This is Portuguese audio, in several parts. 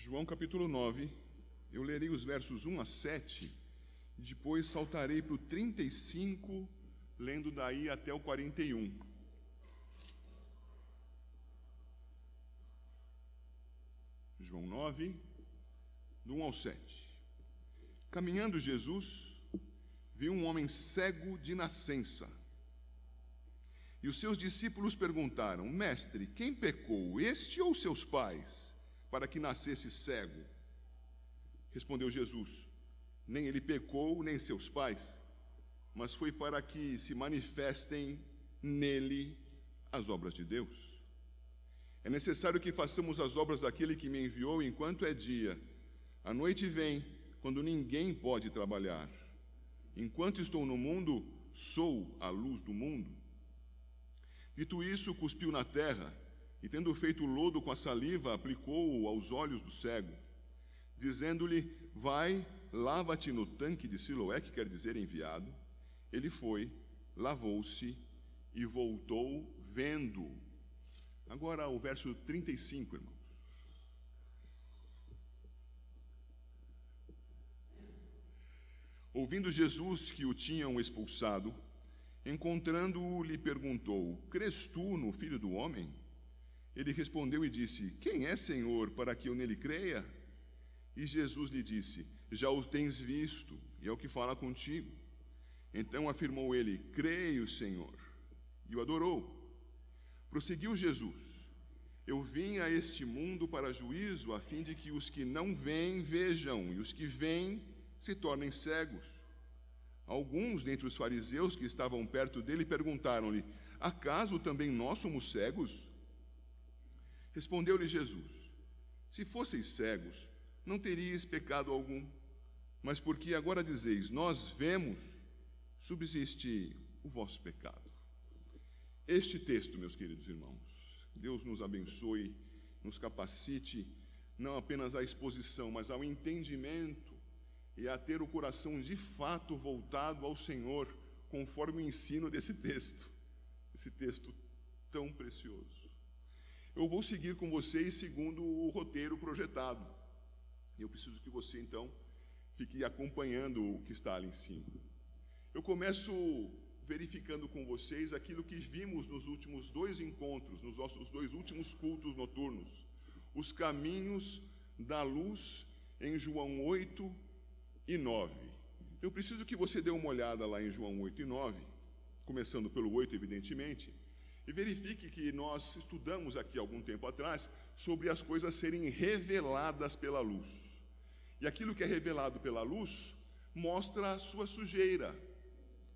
João capítulo 9, eu lerei os versos 1 a 7 e depois saltarei para o 35, lendo daí até o 41. João 9, do 1 ao 7. Caminhando Jesus, viu um homem cego de nascença. E os seus discípulos perguntaram: Mestre, quem pecou, este ou seus pais? Para que nascesse cego? Respondeu Jesus: Nem ele pecou, nem seus pais, mas foi para que se manifestem nele as obras de Deus. É necessário que façamos as obras daquele que me enviou enquanto é dia. A noite vem, quando ninguém pode trabalhar. Enquanto estou no mundo, sou a luz do mundo. Dito isso, cuspiu na terra e, tendo feito lodo com a saliva, aplicou-o aos olhos do cego, dizendo-lhe: Vai, lava-te no tanque de Siloé, que quer dizer enviado. Ele foi, lavou-se e voltou vendo. Agora o verso 35, irmãos. Ouvindo Jesus que o tinham expulsado, encontrando-o, lhe perguntou: Crês tu no filho do homem? Ele respondeu e disse: Quem é Senhor para que eu nele creia? E Jesus lhe disse: Já o tens visto, e é o que fala contigo. Então afirmou ele: Creio, Senhor. E o adorou. Prosseguiu Jesus: Eu vim a este mundo para juízo, a fim de que os que não veem vejam, e os que veem se tornem cegos. Alguns dentre os fariseus que estavam perto dele perguntaram-lhe: Acaso também nós somos cegos? Respondeu-lhe Jesus: Se fosseis cegos, não teríeis pecado algum. Mas porque agora dizeis, nós vemos, subsiste o vosso pecado. Este texto, meus queridos irmãos, Deus nos abençoe, nos capacite, não apenas à exposição, mas ao entendimento e a ter o coração de fato voltado ao Senhor, conforme o ensino desse texto, esse texto tão precioso eu vou seguir com vocês segundo o roteiro projetado. Eu preciso que você, então, fique acompanhando o que está ali em cima. Eu começo verificando com vocês aquilo que vimos nos últimos dois encontros, nos nossos dois últimos cultos noturnos. Os caminhos da luz em João 8 e 9. Eu preciso que você dê uma olhada lá em João 8 e 9, começando pelo 8, evidentemente e verifique que nós estudamos aqui algum tempo atrás sobre as coisas serem reveladas pela luz. E aquilo que é revelado pela luz mostra a sua sujeira,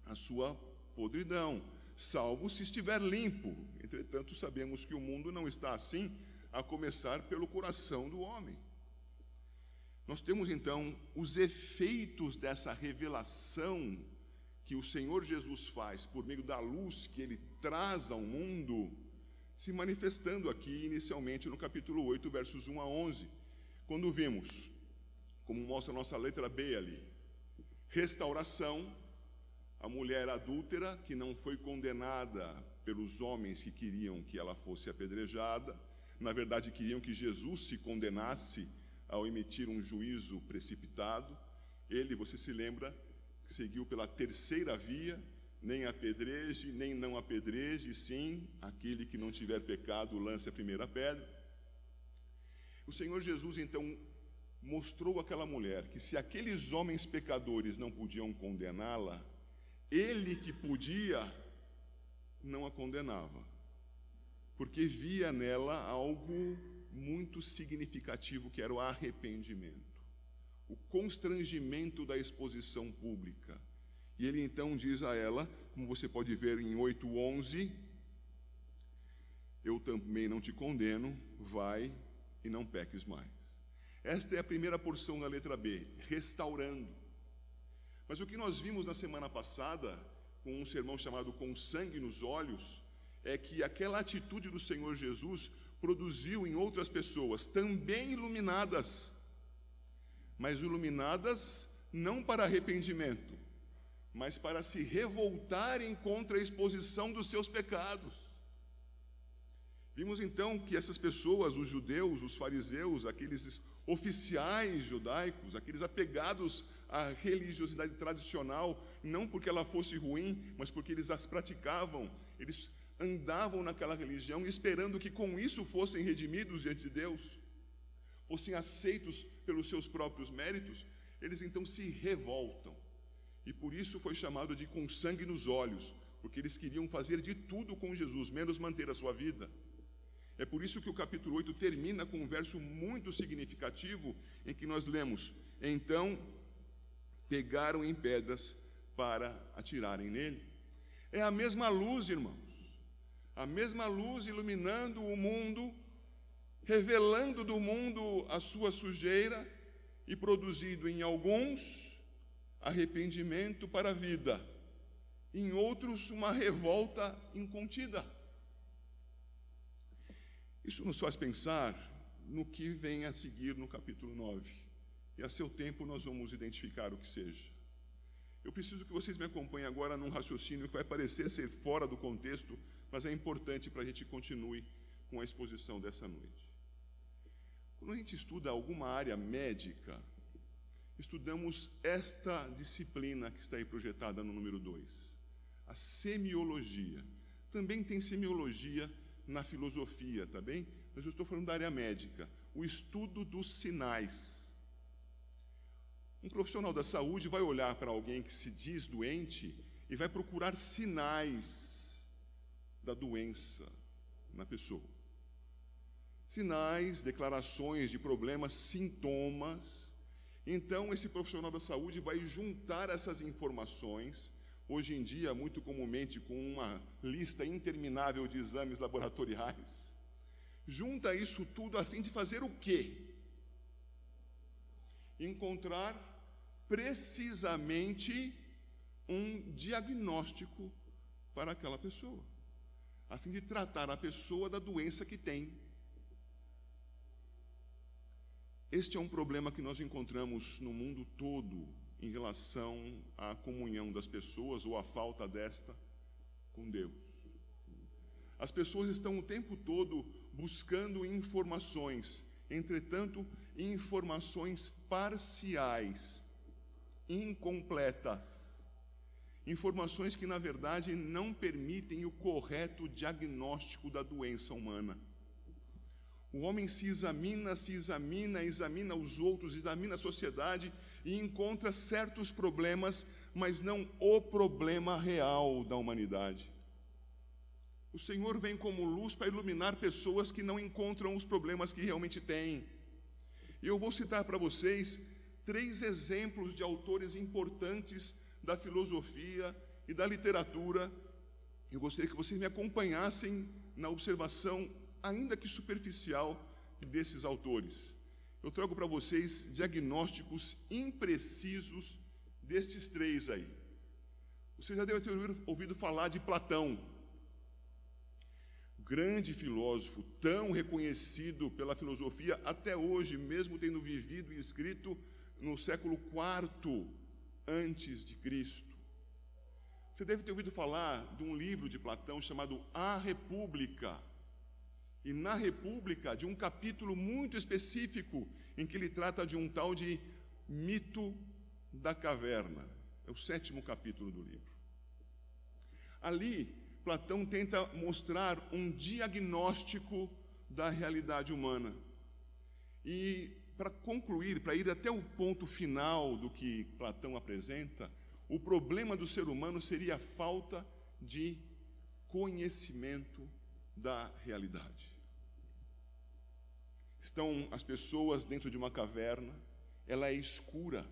a sua podridão, salvo se estiver limpo. Entretanto, sabemos que o mundo não está assim, a começar pelo coração do homem. Nós temos então os efeitos dessa revelação que o Senhor Jesus faz por meio da luz que ele traz ao mundo, se manifestando aqui inicialmente no capítulo 8, versos 1 a 11, quando vimos, como mostra a nossa letra B ali, restauração, a mulher adúltera que não foi condenada pelos homens que queriam que ela fosse apedrejada, na verdade queriam que Jesus se condenasse ao emitir um juízo precipitado. Ele, você se lembra, seguiu pela terceira via, nem apedreje, nem não apedreje, sim, aquele que não tiver pecado lance a primeira pedra. O Senhor Jesus então mostrou àquela mulher que se aqueles homens pecadores não podiam condená-la, ele que podia, não a condenava, porque via nela algo muito significativo que era o arrependimento o constrangimento da exposição pública. E ele então diz a ela, como você pode ver em 8:11, eu também não te condeno, vai e não peques mais. Esta é a primeira porção da letra B, restaurando. Mas o que nós vimos na semana passada, com um sermão chamado Com Sangue nos Olhos, é que aquela atitude do Senhor Jesus produziu em outras pessoas, também iluminadas, mas iluminadas não para arrependimento, mas para se revoltarem contra a exposição dos seus pecados. Vimos então que essas pessoas, os judeus, os fariseus, aqueles oficiais judaicos, aqueles apegados à religiosidade tradicional, não porque ela fosse ruim, mas porque eles as praticavam, eles andavam naquela religião esperando que com isso fossem redimidos diante de Deus, fossem aceitos pelos seus próprios méritos, eles então se revoltam. E por isso foi chamado de com sangue nos olhos, porque eles queriam fazer de tudo com Jesus, menos manter a sua vida. É por isso que o capítulo 8 termina com um verso muito significativo em que nós lemos: Então pegaram em pedras para atirarem nele. É a mesma luz, irmãos, a mesma luz iluminando o mundo, revelando do mundo a sua sujeira e produzindo em alguns arrependimento para a vida, em outros uma revolta incontida. Isso nos faz pensar no que vem a seguir no capítulo 9. E a seu tempo nós vamos identificar o que seja. Eu preciso que vocês me acompanhem agora num raciocínio que vai parecer ser fora do contexto, mas é importante para a gente continue com a exposição dessa noite. Quando a gente estuda alguma área médica, estudamos esta disciplina que está aí projetada no número 2, a semiologia. Também tem semiologia na filosofia, tá bem? Mas eu estou falando da área médica, o estudo dos sinais. Um profissional da saúde vai olhar para alguém que se diz doente e vai procurar sinais da doença na pessoa. Sinais, declarações de problemas, sintomas. Então, esse profissional da saúde vai juntar essas informações hoje em dia, muito comumente com uma lista interminável de exames laboratoriais. Junta isso tudo a fim de fazer o quê? Encontrar precisamente um diagnóstico para aquela pessoa, a fim de tratar a pessoa da doença que tem. Este é um problema que nós encontramos no mundo todo em relação à comunhão das pessoas ou à falta desta com Deus. As pessoas estão o tempo todo buscando informações, entretanto, informações parciais, incompletas. Informações que, na verdade, não permitem o correto diagnóstico da doença humana. O homem se examina, se examina, examina os outros, examina a sociedade e encontra certos problemas, mas não o problema real da humanidade. O Senhor vem como luz para iluminar pessoas que não encontram os problemas que realmente têm. E eu vou citar para vocês três exemplos de autores importantes da filosofia e da literatura. Eu gostaria que vocês me acompanhassem na observação, ainda que superficial, desses autores eu trago para vocês diagnósticos imprecisos destes três aí. Você já deve ter ouvido falar de Platão, grande filósofo, tão reconhecido pela filosofia até hoje, mesmo tendo vivido e escrito no século IV antes de Cristo. Você deve ter ouvido falar de um livro de Platão chamado A República e na República, de um capítulo muito específico, em que ele trata de um tal de mito da caverna. É o sétimo capítulo do livro. Ali, Platão tenta mostrar um diagnóstico da realidade humana. E, para concluir, para ir até o ponto final do que Platão apresenta, o problema do ser humano seria a falta de conhecimento da realidade. Estão as pessoas dentro de uma caverna, ela é escura.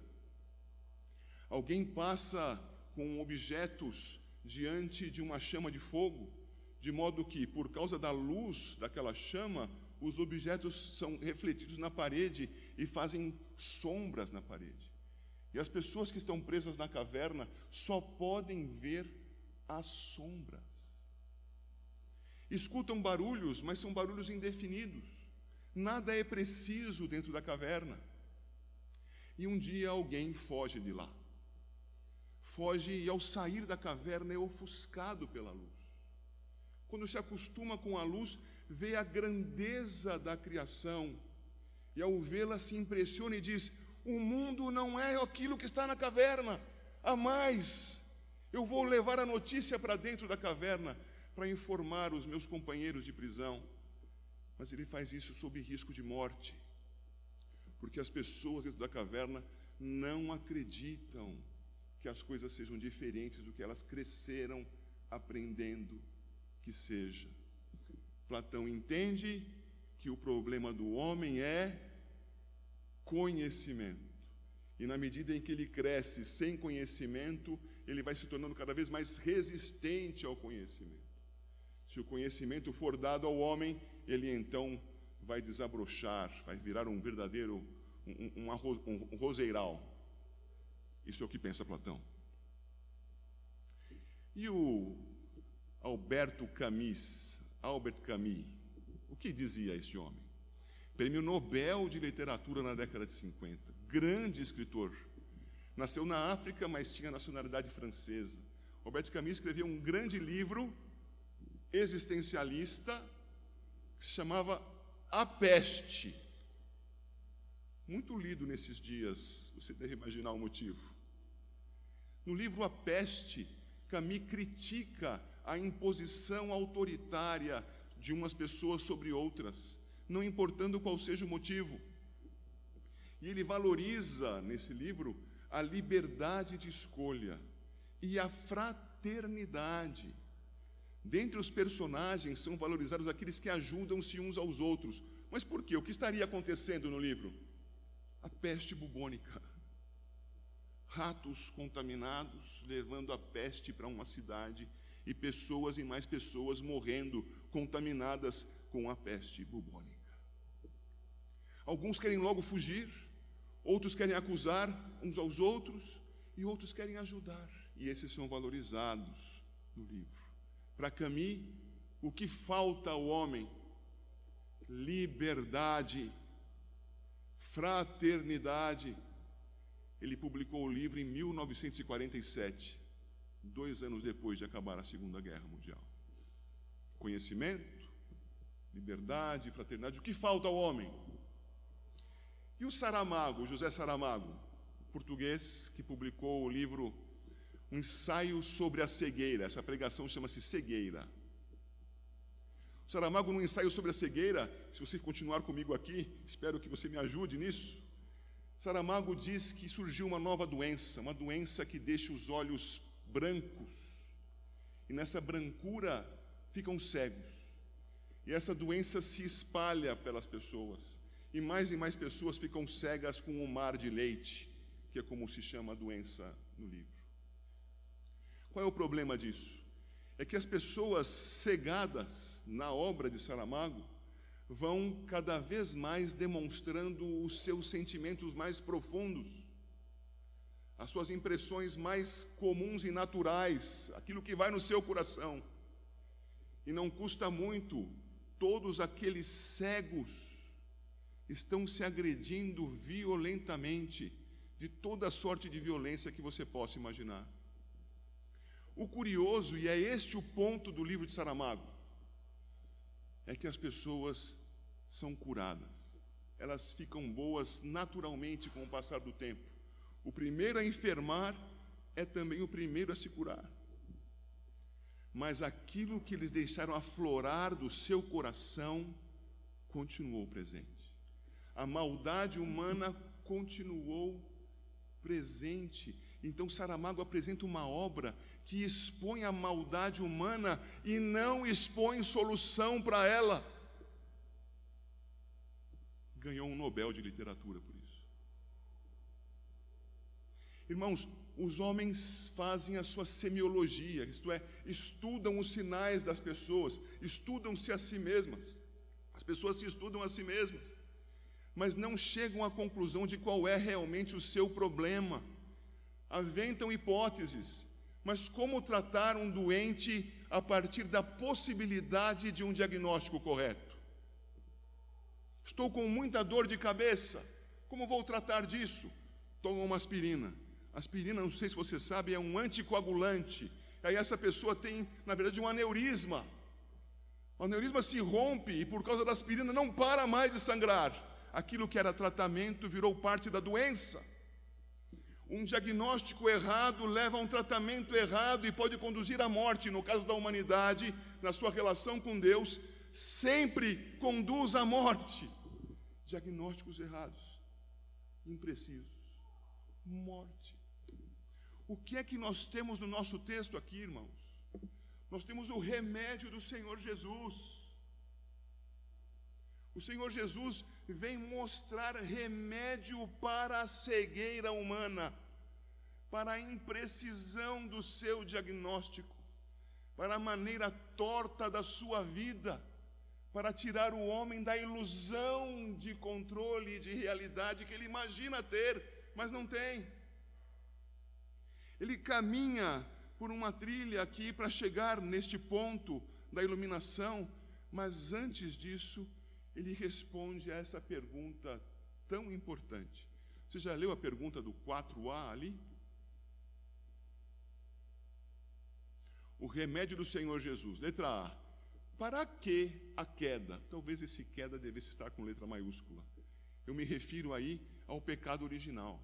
Alguém passa com objetos diante de uma chama de fogo, de modo que, por causa da luz daquela chama, os objetos são refletidos na parede e fazem sombras na parede. E as pessoas que estão presas na caverna só podem ver as sombras. Escutam barulhos, mas são barulhos indefinidos. Nada é preciso dentro da caverna. E um dia alguém foge de lá. Foge e, ao sair da caverna, é ofuscado pela luz. Quando se acostuma com a luz, vê a grandeza da criação e, ao vê-la, se impressiona e diz: O mundo não é aquilo que está na caverna, há mais. Eu vou levar a notícia para dentro da caverna para informar os meus companheiros de prisão. Mas ele faz isso sob risco de morte, porque as pessoas dentro da caverna não acreditam que as coisas sejam diferentes do que elas cresceram aprendendo que seja. Platão entende que o problema do homem é conhecimento. E na medida em que ele cresce sem conhecimento, ele vai se tornando cada vez mais resistente ao conhecimento. Se o conhecimento for dado ao homem, ele então vai desabrochar, vai virar um verdadeiro um, um, um, roseiral. Isso é o que pensa Platão. E o Alberto Camus, Albert Camus, o que dizia esse homem? Prêmio Nobel de Literatura na década de 50, grande escritor. Nasceu na África, mas tinha nacionalidade francesa. Albert Camus escreveu um grande livro existencialista que se chamava A Peste. Muito lido nesses dias, você deve imaginar o motivo. No livro A Peste, Camus critica a imposição autoritária de umas pessoas sobre outras, não importando qual seja o motivo. E ele valoriza nesse livro a liberdade de escolha e a fraternidade. Dentre os personagens são valorizados aqueles que ajudam-se uns aos outros. Mas por quê? O que estaria acontecendo no livro? A peste bubônica. Ratos contaminados levando a peste para uma cidade e pessoas e mais pessoas morrendo contaminadas com a peste bubônica. Alguns querem logo fugir, outros querem acusar uns aos outros e outros querem ajudar. E esses são valorizados no livro. Para Camus, o que falta ao homem? Liberdade, fraternidade. Ele publicou o livro em 1947 dois anos depois de acabar a Segunda Guerra Mundial. Conhecimento, liberdade, fraternidade, o que falta ao homem? E o Saramago, José Saramago, português, que publicou o livro Um Ensaio sobre a Cegueira, essa pregação chama-se Cegueira. O Saramago, num ensaio sobre a cegueira, se você continuar comigo aqui, espero que você me ajude nisso. Saramago diz que surgiu uma nova doença, uma doença que deixa os olhos brancos, e nessa brancura ficam cegos. E essa doença se espalha pelas pessoas, e mais e mais pessoas ficam cegas com o mar de leite, que é como se chama a doença no livro. Qual é o problema disso? É que as pessoas cegadas na obra de Saramago vão cada vez mais demonstrando os seus sentimentos mais profundos as suas impressões mais comuns e naturais, aquilo que vai no seu coração. E não custa muito, todos aqueles cegos estão se agredindo violentamente, de toda sorte de violência que você possa imaginar. O curioso, e é este o ponto do livro de Saramago, é que as pessoas são curadas, elas ficam boas naturalmente com o passar do tempo. O primeiro a enfermar é também o primeiro a se curar. Mas aquilo que eles deixaram aflorar do seu coração continuou presente. A maldade humana continuou presente. Então Saramago apresenta uma obra que expõe a maldade humana e não expõe solução para ela. Ganhou um Nobel de literatura por isso. Irmãos, os homens fazem a sua semiologia, isto é, estudam os sinais das pessoas, estudam-se a si mesmas. As pessoas se estudam a si mesmas, mas não chegam à conclusão de qual é realmente o seu problema. Aventam hipóteses, mas como tratar um doente a partir da possibilidade de um diagnóstico correto? Estou com muita dor de cabeça, como vou tratar disso? Toma uma aspirina. Aspirina, não sei se você sabe, é um anticoagulante. Aí essa pessoa tem, na verdade, um aneurisma. O aneurisma se rompe e por causa da aspirina não para mais de sangrar. Aquilo que era tratamento virou parte da doença. Um diagnóstico errado leva a um tratamento errado e pode conduzir à morte. No caso da humanidade, na sua relação com Deus, sempre conduz à morte. Diagnósticos errados, imprecisos, morte. O que é que nós temos no nosso texto aqui, irmãos? Nós temos o remédio do Senhor Jesus. O Senhor Jesus vem mostrar remédio para a cegueira humana, para a imprecisão do seu diagnóstico, para a maneira torta da sua vida, para tirar o homem da ilusão de controle de realidade que ele imagina ter, mas não tem. Ele caminha por uma trilha aqui para chegar neste ponto da iluminação, mas antes disso, ele responde a essa pergunta tão importante. Você já leu a pergunta do 4A ali? O remédio do Senhor Jesus. Letra A. Para que a queda? Talvez esse queda devesse estar com letra maiúscula. Eu me refiro aí ao pecado original.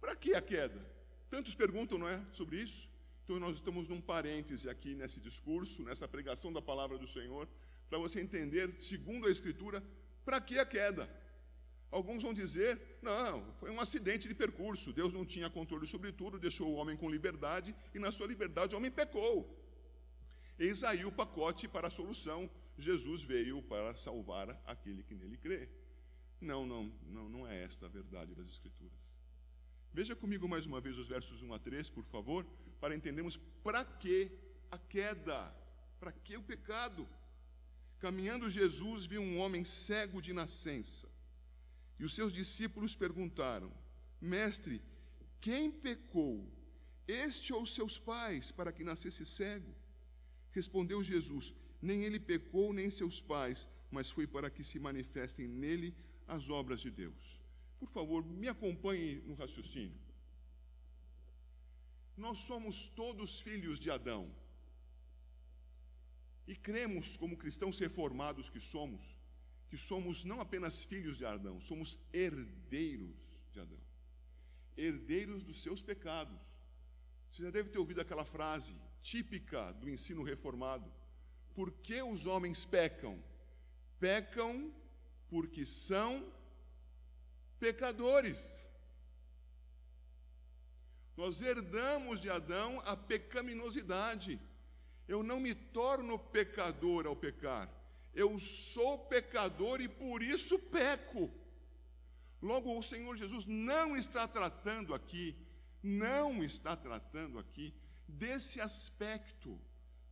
Para que a queda? Tantos perguntam, não é, sobre isso? Então, nós estamos num parêntese aqui nesse discurso, nessa pregação da palavra do Senhor, para você entender, segundo a Escritura, para que a queda. Alguns vão dizer, não, foi um acidente de percurso, Deus não tinha controle sobre tudo, deixou o homem com liberdade, e na sua liberdade o homem pecou. Eis aí o pacote para a solução. Jesus veio para salvar aquele que nele crê. Não, não, não, não é esta a verdade das Escrituras. Veja comigo mais uma vez os versos 1 a 3, por favor para entendermos para que a queda, para que o pecado. Caminhando Jesus viu um homem cego de nascença. E os seus discípulos perguntaram: Mestre, quem pecou, este ou seus pais, para que nascesse cego? Respondeu Jesus: Nem ele pecou, nem seus pais, mas foi para que se manifestem nele as obras de Deus. Por favor, me acompanhe no raciocínio. Nós somos todos filhos de Adão. E cremos, como cristãos reformados que somos, que somos não apenas filhos de Adão, somos herdeiros de Adão. Herdeiros dos seus pecados. Você já deve ter ouvido aquela frase típica do ensino reformado: Por que os homens pecam? Pecam porque são pecadores. Nós herdamos de Adão a pecaminosidade. Eu não me torno pecador ao pecar. Eu sou pecador e por isso peco. Logo, o Senhor Jesus não está tratando aqui, não está tratando aqui desse aspecto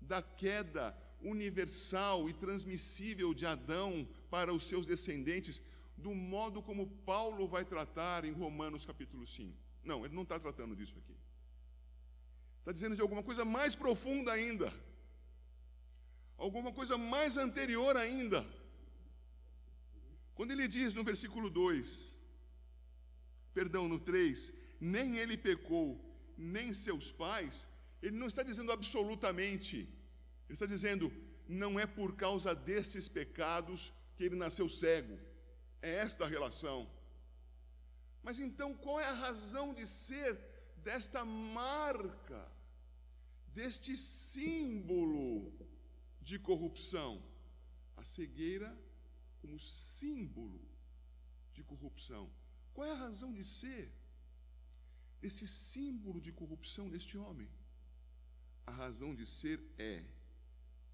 da queda universal e transmissível de Adão para os seus descendentes, do modo como Paulo vai tratar em Romanos capítulo 5. Não, ele não está tratando disso aqui. Está dizendo de alguma coisa mais profunda ainda. Alguma coisa mais anterior ainda. Quando ele diz no versículo 2, perdão, no 3, nem ele pecou, nem seus pais, ele não está dizendo absolutamente. Ele está dizendo, não é por causa destes pecados que ele nasceu cego. É esta a relação. Mas então qual é a razão de ser desta marca, deste símbolo de corrupção? A cegueira como símbolo de corrupção. Qual é a razão de ser desse símbolo de corrupção neste homem? A razão de ser é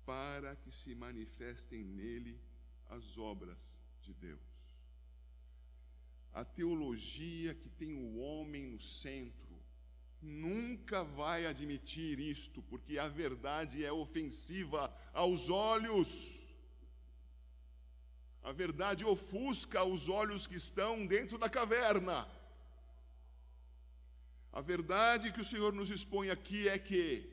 para que se manifestem nele as obras de Deus a teologia que tem o homem no centro nunca vai admitir isto, porque a verdade é ofensiva aos olhos. A verdade ofusca os olhos que estão dentro da caverna. A verdade que o Senhor nos expõe aqui é que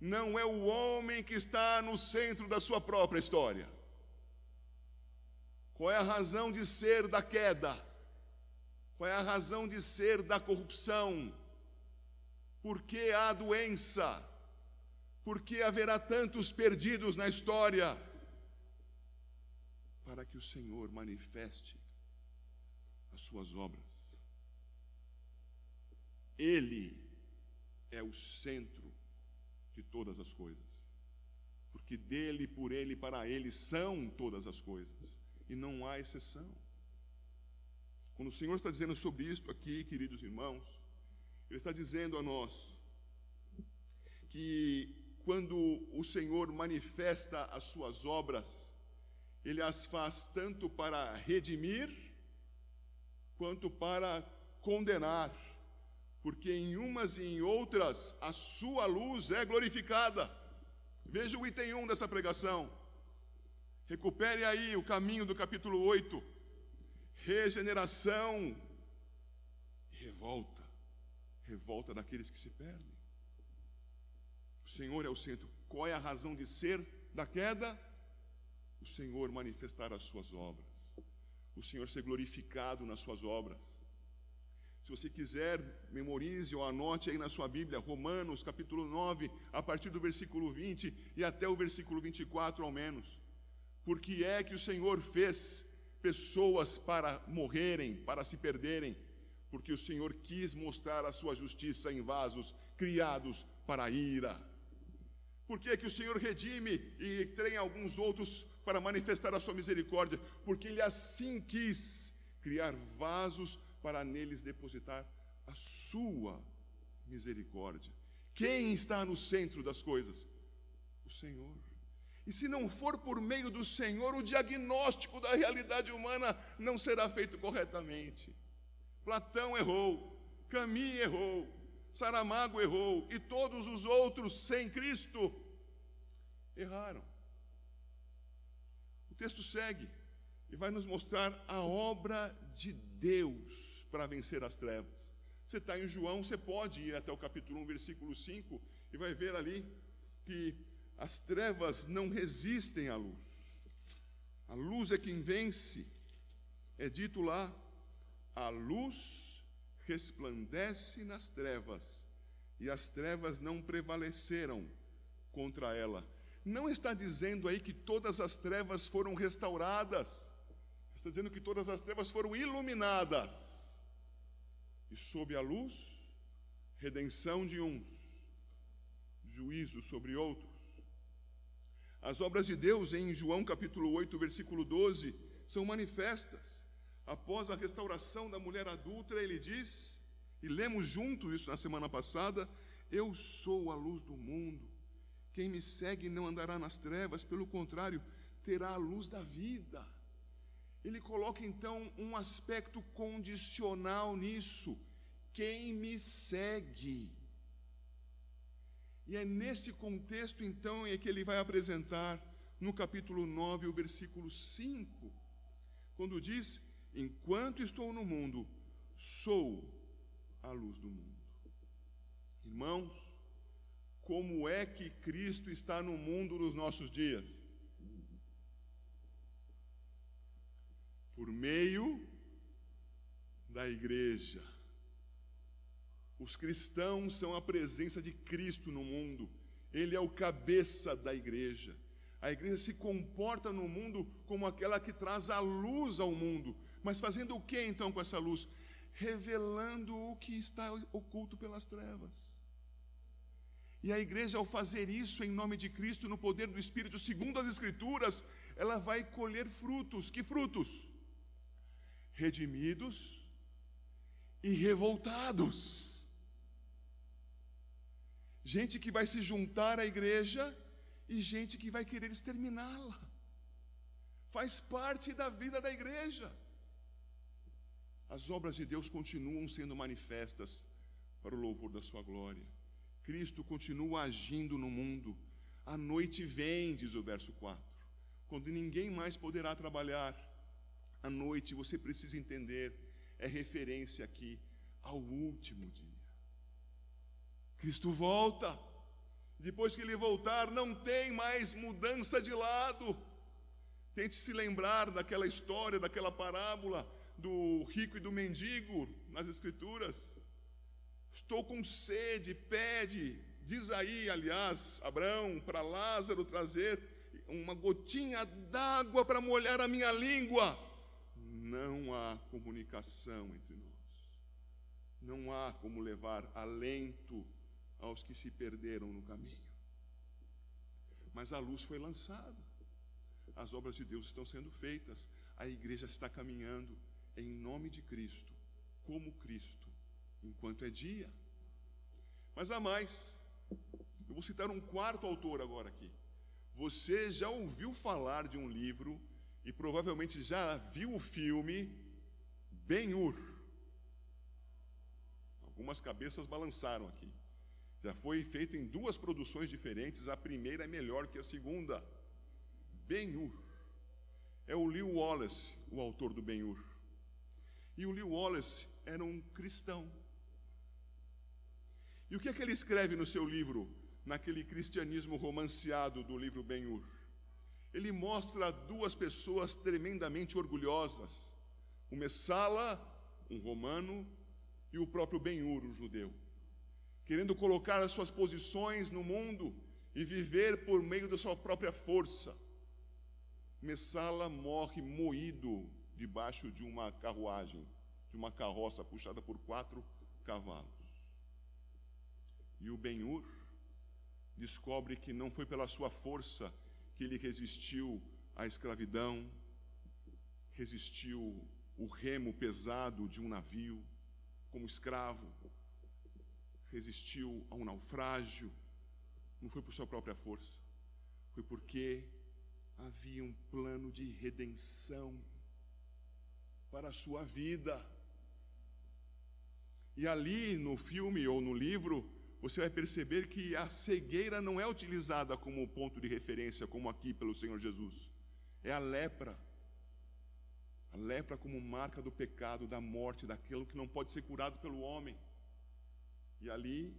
não é o homem que está no centro da sua própria história. Qual é a razão de ser da queda? Qual é a razão de ser da corrupção? Por que há doença? Por que haverá tantos perdidos na história? para que o Senhor manifeste as suas obras. Ele é o centro de todas as coisas. Porque dele, por ele, para ele são todas as coisas. E não há exceção. Quando o Senhor está dizendo sobre isto aqui, queridos irmãos, Ele está dizendo a nós que quando o Senhor manifesta as suas obras, Ele as faz tanto para redimir, quanto para condenar, porque em umas e em outras a sua luz é glorificada. Veja o item 1 dessa pregação. Recupere aí o caminho do capítulo 8. Regeneração e revolta. Revolta daqueles que se perdem. O Senhor é o centro. Qual é a razão de ser da queda? O Senhor manifestar as suas obras. O Senhor ser glorificado nas suas obras. Se você quiser, memorize ou anote aí na sua Bíblia, Romanos capítulo 9, a partir do versículo 20 e até o versículo 24 ao menos. Porque é que o Senhor fez pessoas para morrerem, para se perderem, porque o Senhor quis mostrar a sua justiça em vasos criados para a ira. Por que, é que o Senhor redime e tem alguns outros para manifestar a sua misericórdia? Porque Ele assim quis criar vasos para neles depositar a sua misericórdia. Quem está no centro das coisas? O Senhor. E se não for por meio do Senhor, o diagnóstico da realidade humana não será feito corretamente. Platão errou, Camille errou, Saramago errou e todos os outros sem Cristo erraram. O texto segue e vai nos mostrar a obra de Deus para vencer as trevas. Você está em João, você pode ir até o capítulo 1, versículo 5, e vai ver ali que as trevas não resistem à luz. A luz é quem vence. É dito lá: a luz resplandece nas trevas, e as trevas não prevaleceram contra ela. Não está dizendo aí que todas as trevas foram restauradas, está dizendo que todas as trevas foram iluminadas e sob a luz, redenção de uns, juízo sobre outros. As obras de Deus em João capítulo 8, versículo 12, são manifestas. Após a restauração da mulher adulta, ele diz, e lemos juntos isso na semana passada: Eu sou a luz do mundo. Quem me segue não andará nas trevas, pelo contrário, terá a luz da vida. Ele coloca então um aspecto condicional nisso. Quem me segue. E é nesse contexto então é que ele vai apresentar no capítulo 9, o versículo 5, quando diz: Enquanto estou no mundo, sou a luz do mundo. Irmãos, como é que Cristo está no mundo nos nossos dias? por meio da igreja. Os cristãos são a presença de Cristo no mundo, Ele é o cabeça da igreja. A igreja se comporta no mundo como aquela que traz a luz ao mundo, mas fazendo o que então com essa luz? Revelando o que está oculto pelas trevas. E a igreja, ao fazer isso em nome de Cristo, no poder do Espírito, segundo as Escrituras, ela vai colher frutos. Que frutos? redimidos e revoltados. Gente que vai se juntar à igreja e gente que vai querer exterminá-la. Faz parte da vida da igreja. As obras de Deus continuam sendo manifestas para o louvor da Sua glória. Cristo continua agindo no mundo. A noite vem, diz o verso 4, quando ninguém mais poderá trabalhar à noite, você precisa entender, é referência aqui ao último dia. Cristo volta, depois que ele voltar, não tem mais mudança de lado. Tente se lembrar daquela história, daquela parábola do rico e do mendigo nas Escrituras. Estou com sede, pede, diz aí, aliás, Abraão, para Lázaro trazer uma gotinha d'água para molhar a minha língua. Não há comunicação entre nós. Não há como levar alento aos que se perderam no caminho. Mas a luz foi lançada. As obras de Deus estão sendo feitas. A igreja está caminhando em nome de Cristo, como Cristo, enquanto é dia. Mas há mais. Eu vou citar um quarto autor agora aqui. Você já ouviu falar de um livro e provavelmente já viu o filme Ben-Hur. Algumas cabeças balançaram aqui. Já foi feito em duas produções diferentes, a primeira é melhor que a segunda. Ben-Hur. É o Lew Wallace, o autor do Ben-Hur. E o Lew Wallace era um cristão. E o que é que ele escreve no seu livro, naquele cristianismo romanceado do livro Ben-Hur? Ele mostra duas pessoas tremendamente orgulhosas: o Messala, um romano, e o próprio Ben-Hur, um judeu querendo colocar as suas posições no mundo e viver por meio da sua própria força. Messala morre moído debaixo de uma carruagem, de uma carroça puxada por quatro cavalos. E o Benhur descobre que não foi pela sua força que ele resistiu à escravidão, resistiu o remo pesado de um navio como escravo, resistiu a um naufrágio, não foi por sua própria força, foi porque havia um plano de redenção para a sua vida. E ali no filme ou no livro, você vai perceber que a cegueira não é utilizada como ponto de referência, como aqui pelo Senhor Jesus, é a lepra. A lepra como marca do pecado, da morte, daquilo que não pode ser curado pelo homem. E ali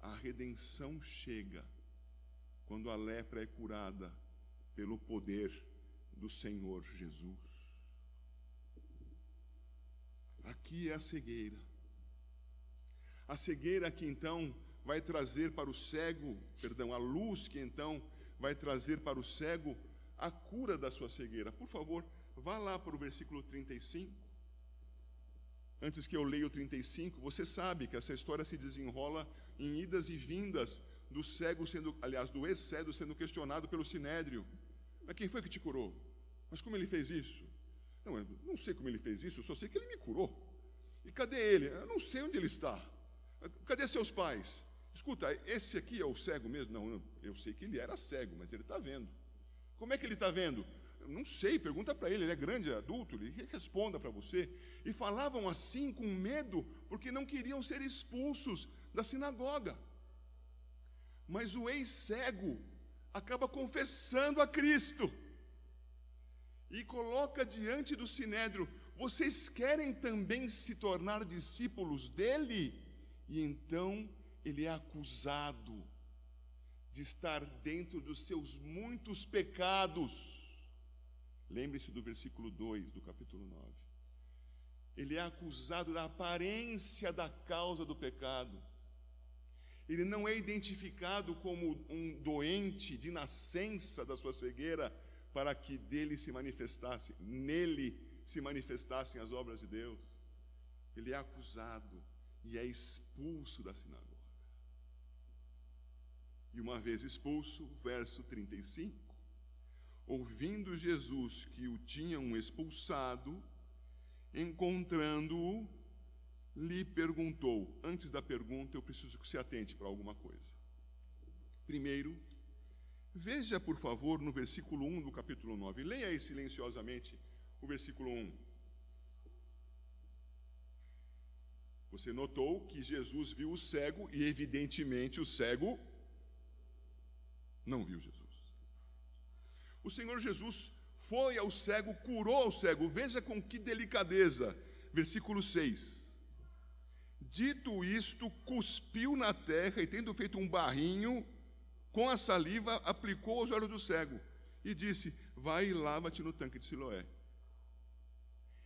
a redenção chega quando a lepra é curada pelo poder do Senhor Jesus. Aqui é a cegueira. A cegueira que então vai trazer para o cego, perdão, a luz que então vai trazer para o cego a cura da sua cegueira. Por favor, vá lá para o versículo 35 antes que eu leia o 35, você sabe que essa história se desenrola em idas e vindas do cego sendo, aliás, do ex-cego sendo questionado pelo sinédrio. Mas quem foi que te curou? Mas como ele fez isso? Não, eu não sei como ele fez isso, eu só sei que ele me curou. E cadê ele? Eu não sei onde ele está. Cadê seus pais? Escuta, esse aqui é o cego mesmo? Não, eu sei que ele era cego, mas ele está vendo. Como é que ele está vendo? não sei, pergunta para ele, ele é grande, é adulto, ele responda para você. E falavam assim com medo, porque não queriam ser expulsos da sinagoga. Mas o ex-cego acaba confessando a Cristo e coloca diante do sinédrio: vocês querem também se tornar discípulos dele? E então ele é acusado de estar dentro dos seus muitos pecados Lembre-se do versículo 2 do capítulo 9. Ele é acusado da aparência da causa do pecado. Ele não é identificado como um doente de nascença da sua cegueira para que dele se manifestasse, nele se manifestassem as obras de Deus. Ele é acusado e é expulso da sinagoga. E uma vez expulso, verso 35, ouvindo Jesus que o tinham expulsado, encontrando-o, lhe perguntou. Antes da pergunta, eu preciso que você atente para alguma coisa. Primeiro, veja, por favor, no versículo 1 do capítulo 9. Leia aí silenciosamente o versículo 1. Você notou que Jesus viu o cego e, evidentemente, o cego não viu Jesus. O Senhor Jesus foi ao cego, curou ao cego. Veja com que delicadeza. Versículo 6. Dito isto, cuspiu na terra e, tendo feito um barrinho, com a saliva, aplicou aos olhos do cego e disse: Vai e lava-te no tanque de Siloé.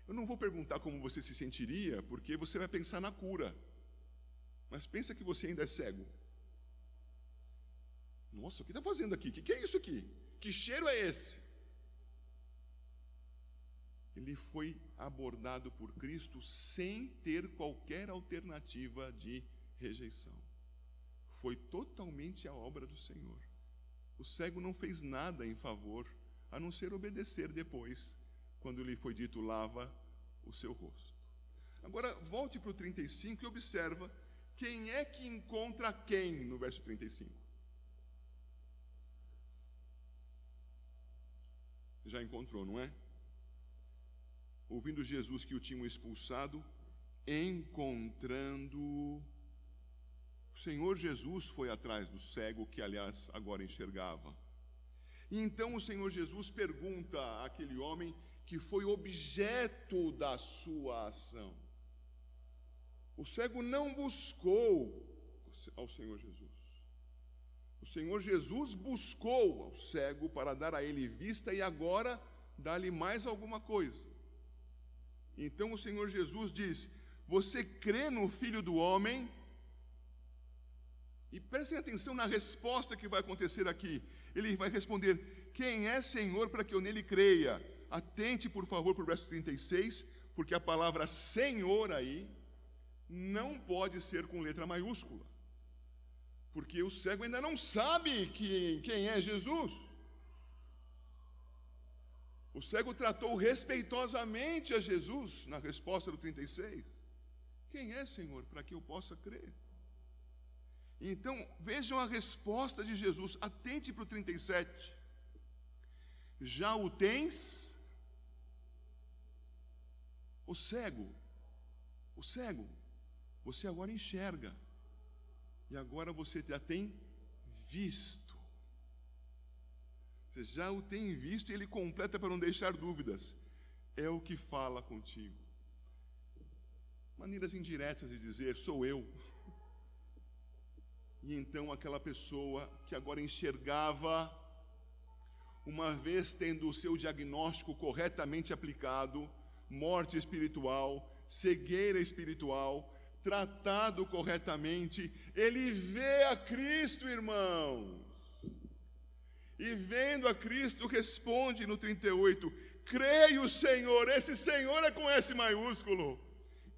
Eu não vou perguntar como você se sentiria, porque você vai pensar na cura. Mas pensa que você ainda é cego. Nossa, o que está fazendo aqui? O que, que é isso aqui? Que cheiro é esse? Ele foi abordado por Cristo sem ter qualquer alternativa de rejeição. Foi totalmente a obra do Senhor. O cego não fez nada em favor, a não ser obedecer depois, quando lhe foi dito: lava o seu rosto. Agora, volte para o 35 e observa quem é que encontra quem no verso 35. Já encontrou, não é? Ouvindo Jesus que o tinham expulsado, encontrando. O Senhor Jesus foi atrás do cego, que aliás agora enxergava. E então o Senhor Jesus pergunta àquele homem que foi objeto da sua ação. O cego não buscou ao Senhor Jesus. O Senhor Jesus buscou ao cego para dar a ele vista e agora dá-lhe mais alguma coisa. Então o Senhor Jesus diz: Você crê no Filho do Homem? E prestem atenção na resposta que vai acontecer aqui. Ele vai responder: Quem é Senhor para que eu nele creia? Atente, por favor, para o verso 36, porque a palavra Senhor aí não pode ser com letra maiúscula, porque o cego ainda não sabe que, quem é Jesus. O cego tratou respeitosamente a Jesus na resposta do 36. Quem é, Senhor, para que eu possa crer? Então, vejam a resposta de Jesus. Atente para o 37. Já o tens? O cego, o cego, você agora enxerga. E agora você já tem visto. Você já o tem visto e ele completa para não deixar dúvidas. É o que fala contigo. Maneiras indiretas de dizer, sou eu. E então aquela pessoa que agora enxergava, uma vez tendo o seu diagnóstico corretamente aplicado, morte espiritual, cegueira espiritual, tratado corretamente, ele vê a Cristo, irmãos. E vendo a Cristo, responde no 38: Creio, Senhor, esse Senhor é com S maiúsculo.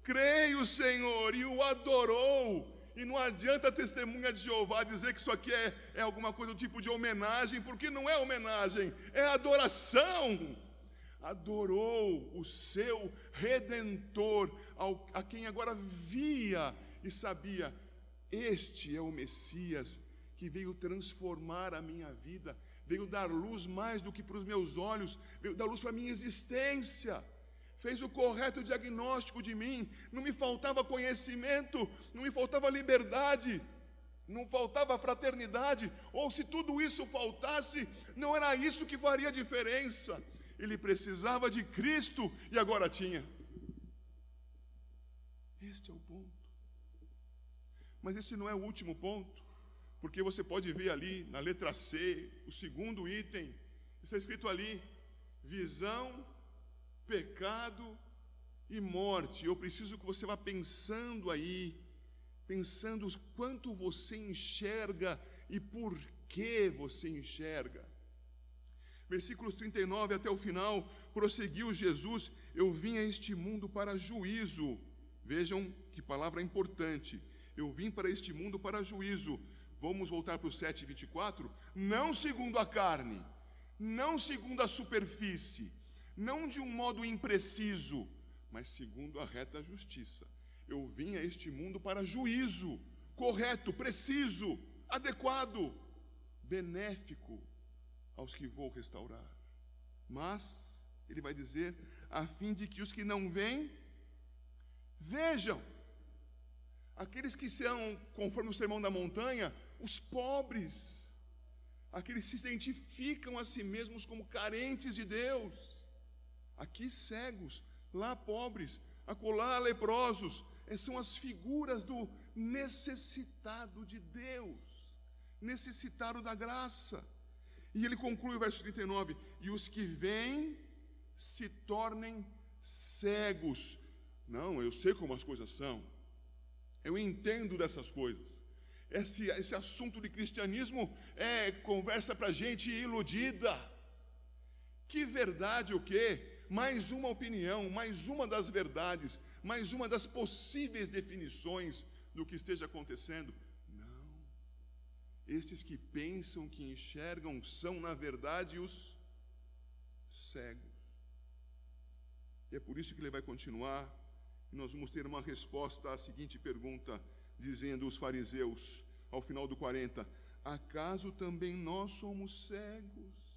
Creio, Senhor, e o adorou. E não adianta a testemunha de Jeová dizer que isso aqui é, é alguma coisa do tipo de homenagem, porque não é homenagem, é adoração adorou o seu redentor, ao, a quem agora via e sabia: este é o Messias que veio transformar a minha vida, veio dar luz mais do que para os meus olhos, veio dar luz para a minha existência. Fez o correto diagnóstico de mim, não me faltava conhecimento, não me faltava liberdade, não faltava fraternidade, ou se tudo isso faltasse, não era isso que faria diferença ele precisava de Cristo e agora tinha. Este é o ponto. Mas esse não é o último ponto, porque você pode ver ali na letra C, o segundo item, está escrito ali: visão, pecado e morte. Eu preciso que você vá pensando aí, pensando quanto você enxerga e por que você enxerga versículos 39 até o final, prosseguiu Jesus: Eu vim a este mundo para juízo. Vejam que palavra importante. Eu vim para este mundo para juízo. Vamos voltar para o 7, 24. Não segundo a carne, não segundo a superfície, não de um modo impreciso, mas segundo a reta justiça. Eu vim a este mundo para juízo, correto, preciso, adequado, benéfico, aos que vou restaurar. Mas, ele vai dizer, a fim de que os que não vêm, vejam. Aqueles que são, conforme o sermão da montanha, os pobres, aqueles que se identificam a si mesmos como carentes de Deus, aqui cegos, lá pobres, acolá leprosos, são as figuras do necessitado de Deus, necessitado da graça. E ele conclui o verso 39: E os que vêm se tornem cegos. Não, eu sei como as coisas são, eu entendo dessas coisas, esse, esse assunto de cristianismo é conversa para gente iludida. Que verdade o quê? Mais uma opinião, mais uma das verdades, mais uma das possíveis definições do que esteja acontecendo. Não. Estes que pensam, que enxergam, são, na verdade, os cegos. E é por isso que ele vai continuar. E nós vamos ter uma resposta à seguinte pergunta dizendo os fariseus, ao final do 40, acaso também nós somos cegos?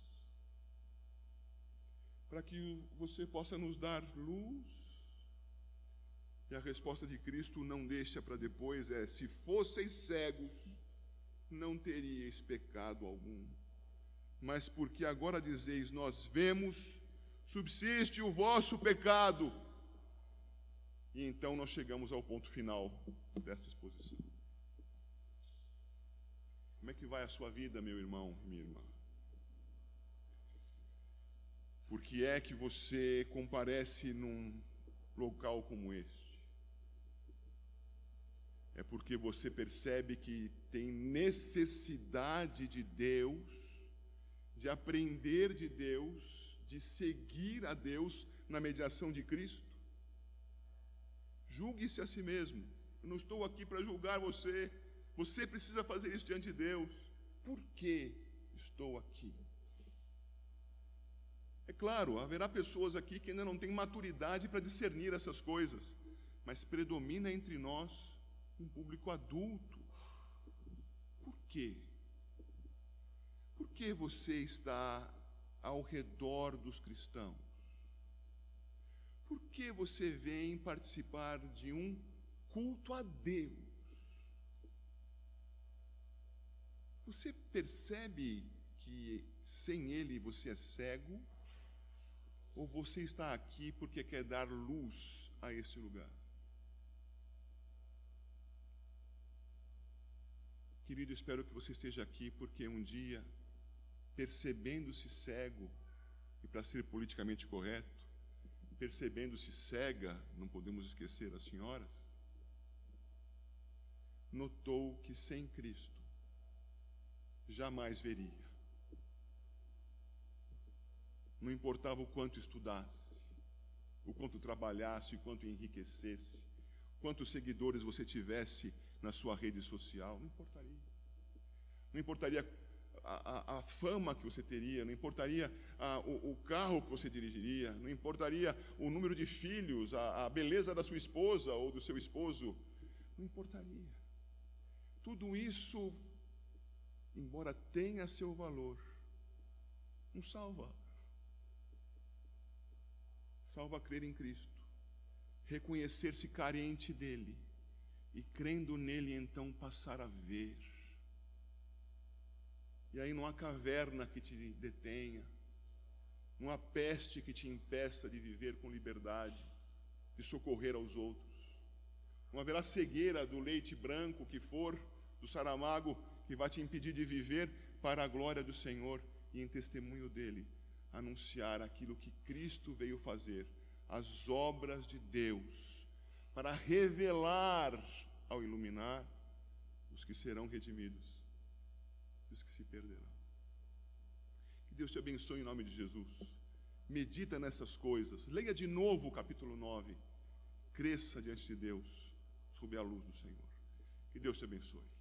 Para que você possa nos dar luz? E a resposta de Cristo não deixa para depois é: se fosseis cegos, não teríeis pecado algum. Mas porque agora dizeis, nós vemos, subsiste o vosso pecado. E então nós chegamos ao ponto final desta exposição. Como é que vai a sua vida, meu irmão minha irmã? Por que é que você comparece num local como este? É porque você percebe que tem necessidade de Deus, de aprender de Deus, de seguir a Deus na mediação de Cristo? Julgue-se a si mesmo. Eu não estou aqui para julgar você. Você precisa fazer isso diante de Deus. Por que estou aqui? Claro, haverá pessoas aqui que ainda não têm maturidade para discernir essas coisas, mas predomina entre nós um público adulto. Por quê? Por que você está ao redor dos cristãos? Por que você vem participar de um culto a Deus? Você percebe que sem Ele você é cego? Ou você está aqui porque quer dar luz a este lugar? Querido, espero que você esteja aqui porque um dia, percebendo-se cego, e para ser politicamente correto, percebendo-se cega, não podemos esquecer as senhoras, notou que sem Cristo jamais veria. Não importava o quanto estudasse, o quanto trabalhasse, o quanto enriquecesse, quantos seguidores você tivesse na sua rede social, não importaria. Não importaria a, a, fama que você teria, não importaria a, o, o, carro que você dirigiria, não importaria o número de filhos, a, a beleza da sua esposa ou do seu esposo, não importaria. Tudo isso, embora tenha seu valor, não salva. Salva crer em Cristo, reconhecer-se carente dele e crendo nele então passar a ver e aí não há caverna que te detenha, não há peste que te impeça de viver com liberdade, de socorrer aos outros. Não haverá cegueira do leite branco que for, do saramago, que vai te impedir de viver para a glória do Senhor e em testemunho dele anunciar aquilo que Cristo veio fazer, as obras de Deus, para revelar ao iluminar os que serão redimidos dos que se perderão. Que Deus te abençoe em nome de Jesus. Medita nessas coisas. Leia de novo o capítulo 9. Cresça diante de Deus sob a luz do Senhor. Que Deus te abençoe.